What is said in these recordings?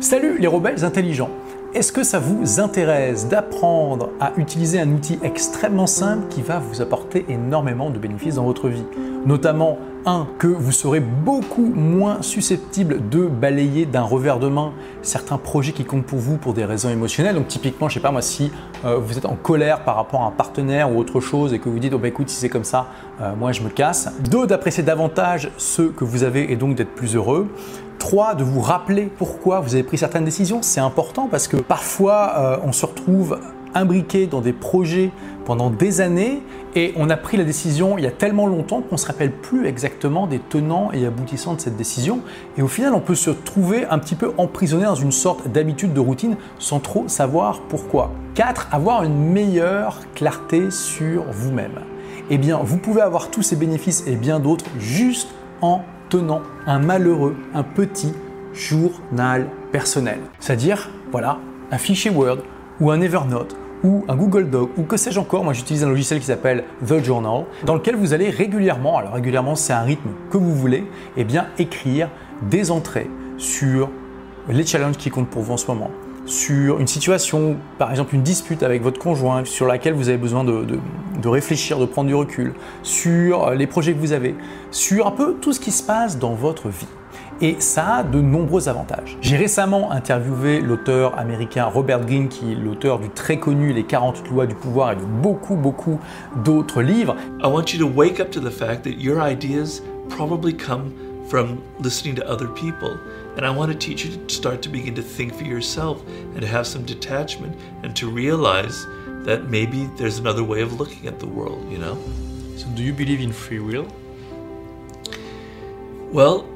Salut les rebelles intelligents Est-ce que ça vous intéresse d'apprendre à utiliser un outil extrêmement simple qui va vous apporter énormément de bénéfices dans votre vie? Notamment, un, que vous serez beaucoup moins susceptible de balayer d'un revers de main certains projets qui comptent pour vous pour des raisons émotionnelles. Donc typiquement, je sais pas moi, si euh, vous êtes en colère par rapport à un partenaire ou autre chose et que vous dites, oh bah écoute, si c'est comme ça, euh, moi je me casse. Deux, d'apprécier davantage ce que vous avez et donc d'être plus heureux. 3. De vous rappeler pourquoi vous avez pris certaines décisions. C'est important parce que parfois euh, on se retrouve imbriqué dans des projets pendant des années et on a pris la décision il y a tellement longtemps qu'on ne se rappelle plus exactement des tenants et aboutissants de cette décision. Et au final, on peut se trouver un petit peu emprisonné dans une sorte d'habitude de routine sans trop savoir pourquoi. 4. Avoir une meilleure clarté sur vous-même. Eh bien, vous pouvez avoir tous ces bénéfices et bien d'autres juste en tenant un malheureux, un petit journal personnel. C'est-à-dire, voilà, un fichier Word ou un Evernote ou un Google Doc ou que sais-je encore, moi j'utilise un logiciel qui s'appelle The Journal, dans lequel vous allez régulièrement, alors régulièrement c'est un rythme que vous voulez, et eh bien écrire des entrées sur les challenges qui comptent pour vous en ce moment, sur une situation, par exemple une dispute avec votre conjoint sur laquelle vous avez besoin de, réfléchir, de prendre du recul, sur les projets que vous avez, sur un peu tout ce qui se passe dans votre vie. Et ça a de nombreux avantages. J'ai récemment interviewé l'auteur américain Robert Greene, qui est l'auteur du très connu Les 40 lois du pouvoir et de beaucoup, beaucoup d'autres livres. I want you to wake up to the fact that your ideas probably come from listening to other people. And I want to teach you to start to begin to think for yourself and to have some detachment and to realize that maybe there's another way of looking at the world, you know? So, do you believe in free will? Well,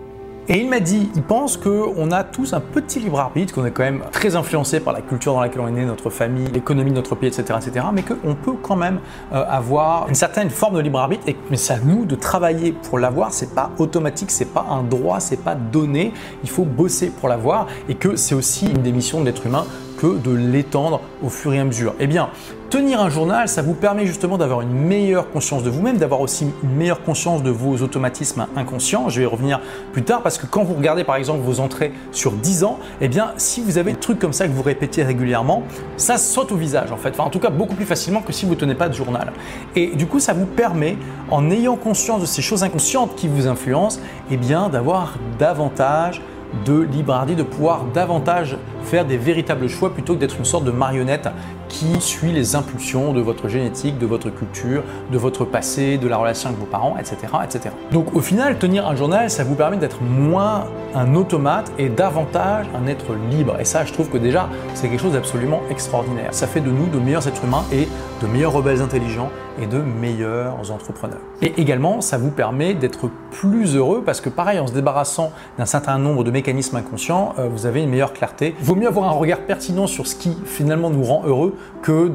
Et il m'a dit, il pense qu'on a tous un petit libre arbitre, qu'on est quand même très influencé par la culture dans laquelle on est né, notre famille, l'économie de notre pays, etc., etc., mais qu'on peut quand même euh, avoir une certaine forme de libre arbitre, et mais c'est à nous de travailler pour l'avoir. C'est pas automatique, c'est pas un droit, c'est pas donné. Il faut bosser pour l'avoir, et que c'est aussi une des missions de l'être humain que de l'étendre au fur et à mesure. Eh bien, tenir un journal, ça vous permet justement d'avoir une meilleure conscience de vous-même, d'avoir aussi une meilleure conscience de vos automatismes inconscients. Je vais y revenir plus tard parce que quand vous regardez par exemple vos entrées sur 10 ans, eh bien, si vous avez des trucs comme ça que vous répétez régulièrement, ça saute au visage en fait. En tout cas, beaucoup plus facilement que si vous ne tenez pas de journal. Et du coup, ça vous permet, en ayant conscience de ces choses inconscientes qui vous influencent, eh bien, d'avoir davantage de libre de pouvoir davantage faire des véritables choix plutôt que d'être une sorte de marionnette qui suit les impulsions de votre génétique, de votre culture, de votre passé, de la relation avec vos parents, etc. etc. Donc au final, tenir un journal, ça vous permet d'être moins un automate et davantage un être libre. Et ça, je trouve que déjà, c'est quelque chose d'absolument extraordinaire. Ça fait de nous de meilleurs êtres humains et de meilleurs rebelles intelligents et de meilleurs entrepreneurs. Et également, ça vous permet d'être plus heureux parce que pareil, en se débarrassant d'un certain nombre de mécanismes inconscients, euh, vous avez une meilleure clarté. Vaut mieux avoir un regard pertinent sur ce qui finalement nous rend heureux que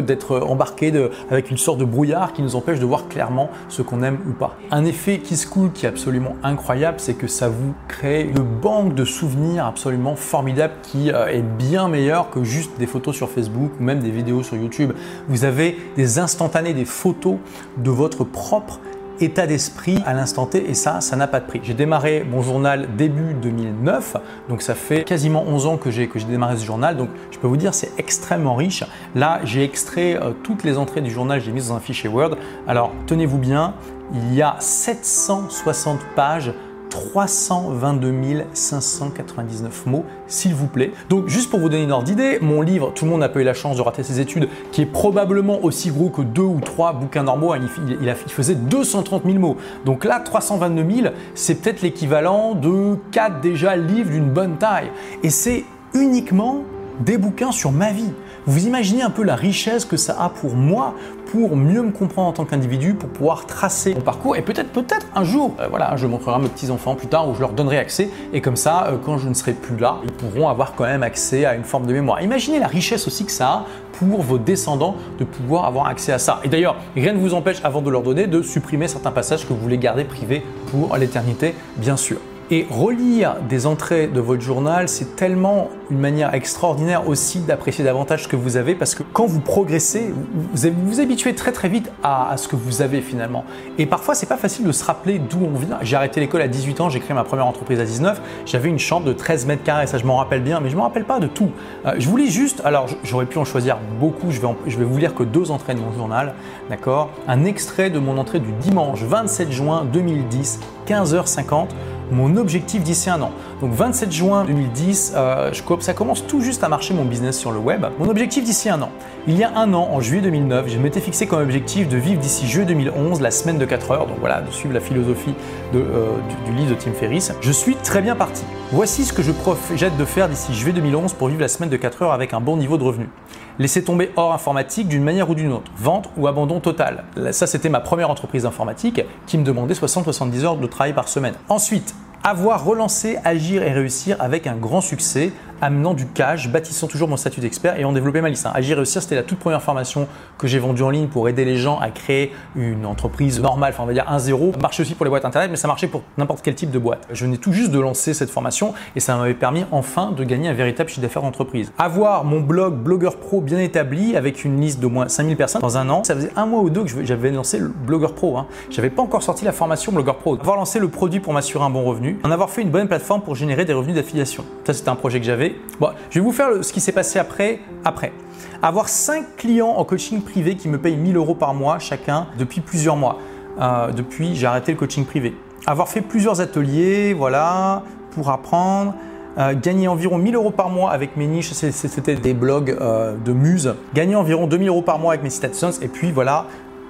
d'être embarqué avec une sorte de brouillard qui nous empêche de voir clairement ce qu'on aime ou pas. Un effet qui se coule qui est absolument incroyable, c'est que ça vous crée une banque de souvenirs absolument formidable qui euh, est bien meilleure que juste des photos sur Facebook ou même des vidéos sur YouTube. Vous avez des instantanés, des photos de votre propre état d'esprit à l'instant T et ça, ça n'a pas de prix. J'ai démarré mon journal début 2009, donc ça fait quasiment 11 ans que j'ai démarré ce journal, donc je peux vous dire c'est extrêmement riche. Là, j'ai extrait euh, toutes les entrées du journal, j'ai mis dans un fichier Word. Alors, tenez-vous bien, il y a 760 pages 322 599 mots, s'il vous plaît. Donc, juste pour vous donner une ordre d'idée, mon livre, tout le monde n'a pas eu la chance de rater ses études, qui est probablement aussi gros que deux ou trois bouquins normaux, hein, il, faisait 230 000 mots. Donc là, 322 000, c'est peut-être l'équivalent de 4 déjà livres d'une bonne taille. Et c'est uniquement des bouquins sur ma vie. Vous imaginez un peu la richesse que ça a pour moi, pour mieux me comprendre en tant qu'individu, pour pouvoir tracer mon parcours et peut-être, peut-être un jour, euh, voilà, je montrerai à mes petits-enfants plus tard où je leur donnerai accès et comme ça, euh, quand je ne serai plus là, ils pourront avoir quand même accès à une forme de mémoire. Imaginez la richesse aussi que ça a pour vos descendants de pouvoir avoir accès à ça. Et d'ailleurs, rien ne vous empêche, avant de leur donner, de supprimer certains passages que vous voulez garder privés pour l'éternité, bien sûr. Et relire des entrées de votre journal, c'est tellement une manière extraordinaire aussi d'apprécier davantage ce que vous avez parce que quand vous progressez, vous vous, habituez très très vite à, ce que vous avez finalement. Et parfois, c'est pas facile de se rappeler d'où on vient. J'ai arrêté l'école à 18 ans, j'ai créé ma première entreprise à 19. J'avais une chambre de 13 mètres carrés, ça je m'en rappelle bien, mais je me rappelle pas de tout. Euh, je vous lis juste, alors j'aurais pu en choisir beaucoup, je vais, je vais vous lire que deux entrées de mon journal, d'accord? Un extrait de mon entrée du dimanche 27 juin 2010, 15h50 mon objectif d'ici un an. Donc 27 juin 2010, euh, ça commence tout juste à marcher mon business sur le web. Mon objectif d'ici un an. Il y a un an, en juillet 2009, je m'étais fixé comme objectif de vivre d'ici juillet 2011 la semaine de 4 heures. Donc voilà, de suivre la philosophie euh, du, livre de Tim Ferriss. Je suis très bien parti. Voici ce que je projette de faire d'ici juillet 2011 pour vivre la semaine de 4 heures avec un bon niveau de revenu. Laisser tomber hors informatique d'une manière ou d'une autre, vente ou abandon total. Ça, c'était ma première entreprise informatique qui me demandait 60-70 heures de travail par semaine. Ensuite, avoir relancé, agir et réussir avec un grand succès amenant du cash, bâtissant toujours mon statut d'expert et ayant développé ma liste. Agir et réussir, c'était la toute première formation que j'ai vendue en ligne pour aider les gens à créer une entreprise normale, enfin on va dire 1-0. Ça marche aussi pour les boîtes internet, mais ça marchait pour n'importe quel type de boîte. Je venais tout juste de lancer cette formation et ça m'avait permis enfin de gagner un véritable chiffre d'affaires d'entreprise. Avoir mon blog Blogueur Pro bien établi avec une liste d'au moins 5000 personnes dans un an, ça faisait un mois ou deux que j'avais lancé le Blogueur Pro. Hein. J'avais pas encore sorti la formation Blogueur Pro. Avoir lancé le produit pour m'assurer un bon revenu, en avoir fait une bonne plateforme pour générer des revenus d'affiliation. Ça c'était un projet que j'avais. Bon, je vais vous faire ce qui s'est passé après. Après, avoir 5 clients en coaching privé qui me payent 1000 euros par mois chacun depuis plusieurs mois. Euh, depuis, j'ai arrêté le coaching privé. Avoir fait plusieurs ateliers, voilà, pour apprendre. Euh, gagner environ 1000 euros par mois avec mes niches, c'était des blogs euh, de muse. Gagner environ 2000 euros par mois avec mes citations. Et puis voilà,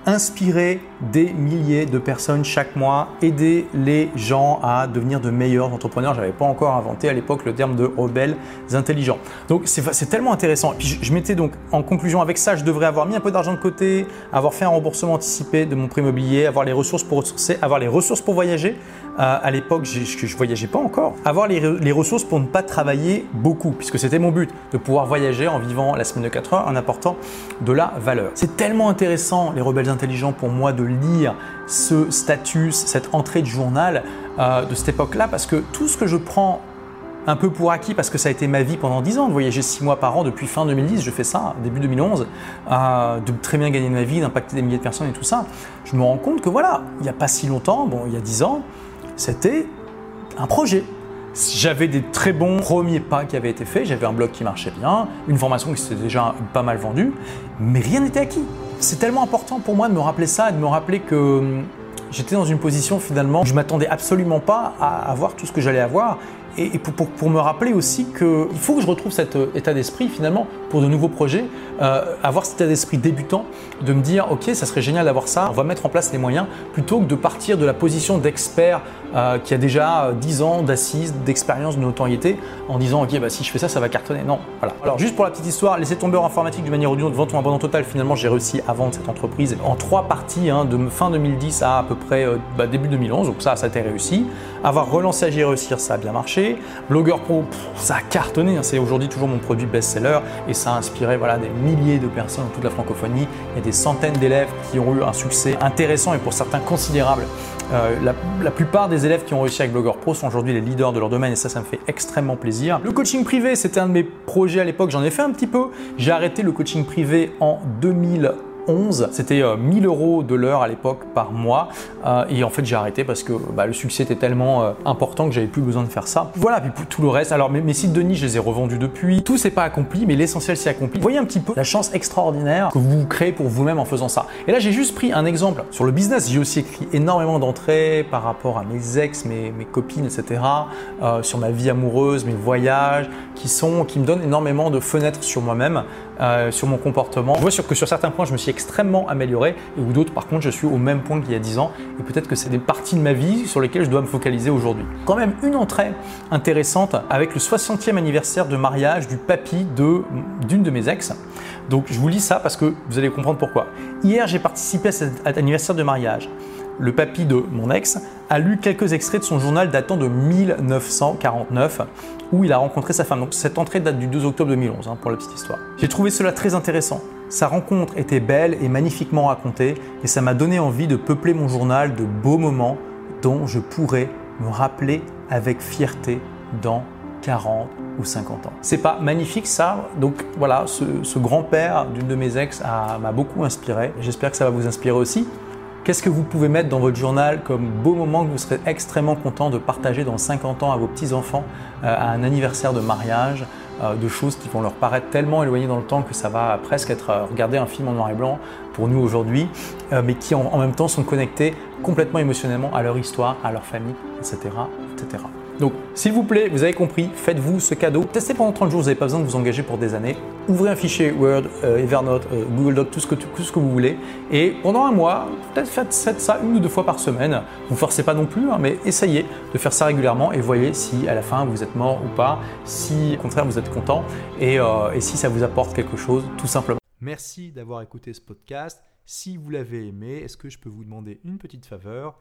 inspirer des milliers de personnes chaque mois, aider les gens à devenir de meilleurs entrepreneurs. Je n'avais pas encore inventé à l'époque le terme de rebelles intelligents. Donc c'est tellement intéressant. Et puis je, m'étais donc en conclusion avec ça, je devrais avoir mis un peu d'argent de côté, avoir fait un remboursement anticipé de mon prêt immobilier, avoir les ressources pour ressourcer, avoir les ressources pour voyager. Euh, à l'époque, je ne voyageais pas encore. Avoir les, les, ressources pour ne pas travailler beaucoup, puisque c'était mon but, de pouvoir voyager en vivant la semaine de 4 heures en apportant de la valeur. C'est tellement intéressant, les rebelles intelligent pour moi de lire ce statut, cette entrée de journal euh, de cette époque-là, parce que tout ce que je prends un peu pour acquis parce que ça a été ma vie pendant 10 ans de voyager 6 mois par an depuis fin 2010, je fais ça début 2011, euh, de très bien gagner ma vie, d'impacter des milliers de personnes et tout ça. Je me rends compte que voilà, il n'y a pas si longtemps, bon, il y a 10 ans, c'était un projet. J'avais des très bons premiers pas qui avaient été faits, j'avais un blog qui marchait bien, une formation qui s'était déjà pas mal vendue, mais rien n'était acquis c'est tellement important pour moi de me rappeler ça et de me rappeler que hum, j'étais dans une position finalement où je m'attendais absolument pas à avoir tout ce que j'allais avoir. Et, pour, me rappeler aussi qu'il faut que je retrouve cet euh, état d'esprit finalement pour de nouveaux projets, euh, avoir cet état d'esprit débutant, de me dire ok ça serait génial d'avoir ça, on va mettre en place les moyens, plutôt que de partir de la position d'expert euh, qui a déjà 10 ans d'assises, d'expérience, de notoriété, en disant ok bah, si je fais ça ça va cartonner. Non, voilà. Alors juste pour la petite histoire, laisser tomber en informatique de manière audio de vente ou abandon total, finalement j'ai réussi à vendre cette entreprise en trois parties, hein, de fin 2010 à à peu près bah, début 2011, donc ça ça a été réussi. Avoir relancé Agir réussir, ça a bien marché. Blogueur Pro, ça a cartonné. Hein. C'est aujourd'hui toujours mon produit best-seller et ça a inspiré voilà, des milliers de personnes dans toute la francophonie. Il y a des centaines d'élèves qui ont eu un succès intéressant et pour certains considérable. Euh, la, plupart des élèves qui ont réussi avec Blogueur Pro sont aujourd'hui les leaders de leur domaine et ça, ça me fait extrêmement plaisir. Le coaching privé, c'était un de mes projets à l'époque, j'en ai fait un petit peu. J'ai arrêté le coaching privé en 2000. C'était 1000 euh, euros de l'heure à l'époque par mois. Euh, et en fait, j'ai arrêté parce que bah, le succès était tellement euh, important que j'avais plus besoin de faire ça. Voilà, puis tout le reste. Alors, mes, sites de niche, je les ai revendus depuis. Tout s'est pas accompli, mais l'essentiel s'est accompli. Voyez un petit peu la chance extraordinaire que vous créez pour vous-même en faisant ça. Et là, j'ai juste pris un exemple sur le business. J'ai aussi écrit énormément d'entrées par rapport à mes ex, mes, copines, etc. sur ma vie amoureuse, mes voyages, qui sont, qui me donnent énormément de fenêtres sur moi-même, sur mon comportement. Je vois que sur certains points, je me suis extrêmement amélioré et où d'autres par contre je suis au même point qu'il y a 10 ans et peut-être que c'est des parties de ma vie sur lesquelles je dois me focaliser aujourd'hui. Quand même une entrée intéressante avec le 60e anniversaire de mariage du papy de d'une de mes ex. Donc je vous lis ça parce que vous allez comprendre pourquoi. Hier j'ai participé à cet anniversaire de mariage le papy de mon ex, a lu quelques extraits de son journal datant de 1949 où il a rencontré sa femme. Donc cette entrée date du 2 octobre 2011 hein, pour la petite histoire. J'ai trouvé cela très intéressant. Sa rencontre était belle et magnifiquement racontée et ça m'a donné envie de peupler mon journal de beaux moments dont je pourrais me rappeler avec fierté dans 40 ou 50 ans. C'est pas magnifique ça Donc voilà, ce, grand-père d'une de mes ex m'a beaucoup inspiré. J'espère que ça va vous inspirer aussi. Qu'est-ce que vous pouvez mettre dans votre journal comme beau moment que vous serez extrêmement content de partager dans 50 ans à vos petits-enfants, euh, à un anniversaire de mariage, euh, de choses qui vont leur paraître tellement éloignées dans le temps que ça va presque être euh, regarder un film en noir et blanc pour nous aujourd'hui, mais qui en, même temps sont connectés complètement émotionnellement à leur histoire, à leur famille, etc. etc. Donc, s'il vous plaît, vous avez compris, faites-vous ce cadeau. Testez pendant 30 jours, vous n'avez pas besoin de vous engager pour des années. Ouvrez un fichier Word, euh, Evernote, euh, Google Doc, tout ce, que, vous voulez. Et pendant un mois, peut-être faites ça une ou deux fois par semaine. Vous ne forcez pas non plus, hein, mais essayez de faire ça régulièrement et voyez si à la fin vous êtes mort ou pas, si au contraire vous êtes content euh, et si ça vous apporte quelque chose, tout simplement. Merci d'avoir écouté ce podcast. Si vous l'avez aimé, est-ce que je peux vous demander une petite faveur?